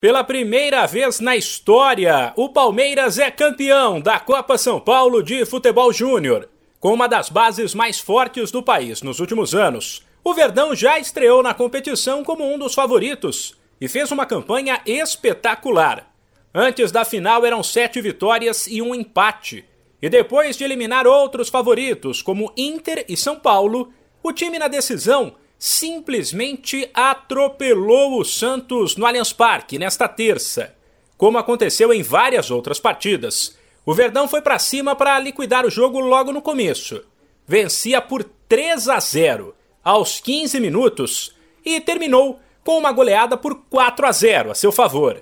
Pela primeira vez na história, o Palmeiras é campeão da Copa São Paulo de Futebol Júnior. Com uma das bases mais fortes do país nos últimos anos, o Verdão já estreou na competição como um dos favoritos e fez uma campanha espetacular. Antes da final eram sete vitórias e um empate. E depois de eliminar outros favoritos, como Inter e São Paulo, o time na decisão simplesmente atropelou o Santos no Allianz Parque nesta terça. Como aconteceu em várias outras partidas, o Verdão foi para cima para liquidar o jogo logo no começo. Vencia por 3 a 0 aos 15 minutos e terminou com uma goleada por 4 a 0 a seu favor.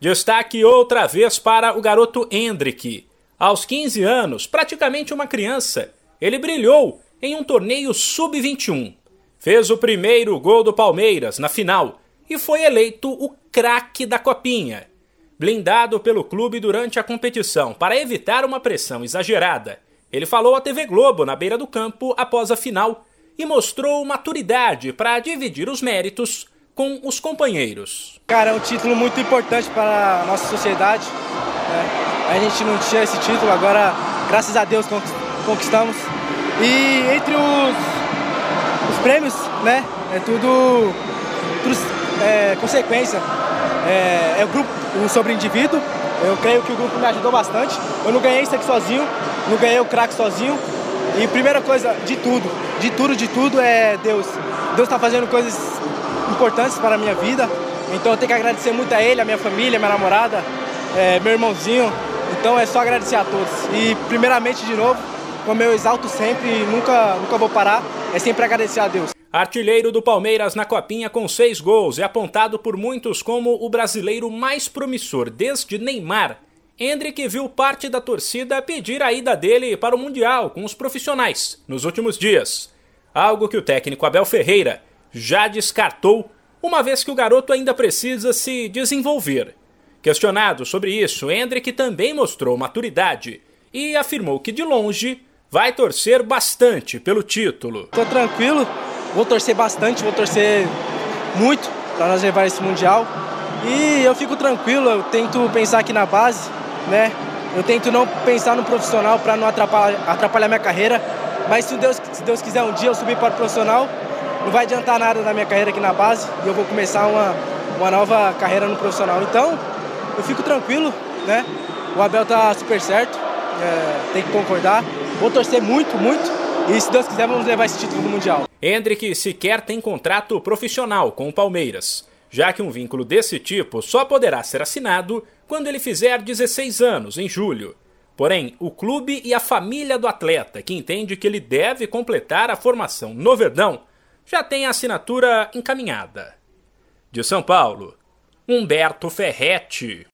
Destaque outra vez para o garoto Hendrick. Aos 15 anos, praticamente uma criança, ele brilhou em um torneio sub-21 fez o primeiro gol do Palmeiras na final e foi eleito o craque da Copinha. Blindado pelo clube durante a competição para evitar uma pressão exagerada, ele falou à TV Globo na beira do campo após a final e mostrou maturidade para dividir os méritos com os companheiros. Cara, é um título muito importante para a nossa sociedade. Né? A gente não tinha esse título, agora, graças a Deus, conquistamos. E entre os os prêmios, né? É tudo, tudo é, consequência. É, é, o grupo, o sobre indivíduo. Eu creio que o grupo me ajudou bastante. Eu não ganhei isso aqui sozinho, não ganhei o craque sozinho. E primeira coisa, de tudo, de tudo, de tudo é Deus. Deus está fazendo coisas importantes para a minha vida. Então eu tenho que agradecer muito a Ele, a minha família, a minha namorada, é, meu irmãozinho. Então é só agradecer a todos. E primeiramente de novo, como eu exalto sempre nunca, nunca vou parar, é sempre agradecer a Deus. Artilheiro do Palmeiras na Copinha com seis gols, é apontado por muitos como o brasileiro mais promissor desde Neymar. Hendrick viu parte da torcida pedir a ida dele para o Mundial com os profissionais nos últimos dias. Algo que o técnico Abel Ferreira já descartou, uma vez que o garoto ainda precisa se desenvolver. Questionado sobre isso, Hendrick também mostrou maturidade e afirmou que de longe vai torcer bastante pelo título. Tô tranquilo, vou torcer bastante, vou torcer muito para nós levar esse mundial. E eu fico tranquilo, eu tento pensar aqui na base, né? Eu tento não pensar no profissional para não atrapalhar, atrapalhar minha carreira. Mas se Deus, se Deus quiser um dia eu subir para o profissional, não vai adiantar nada na minha carreira aqui na base e eu vou começar uma, uma nova carreira no profissional. Então, eu fico tranquilo, né? O Abel tá super certo, é, tem que concordar. Vou torcer muito, muito. E se Deus quiser, vamos levar esse título do Mundial. Hendrick sequer tem contrato profissional com o Palmeiras, já que um vínculo desse tipo só poderá ser assinado quando ele fizer 16 anos, em julho. Porém, o clube e a família do atleta, que entende que ele deve completar a formação no Verdão, já tem a assinatura encaminhada. De São Paulo, Humberto Ferretti.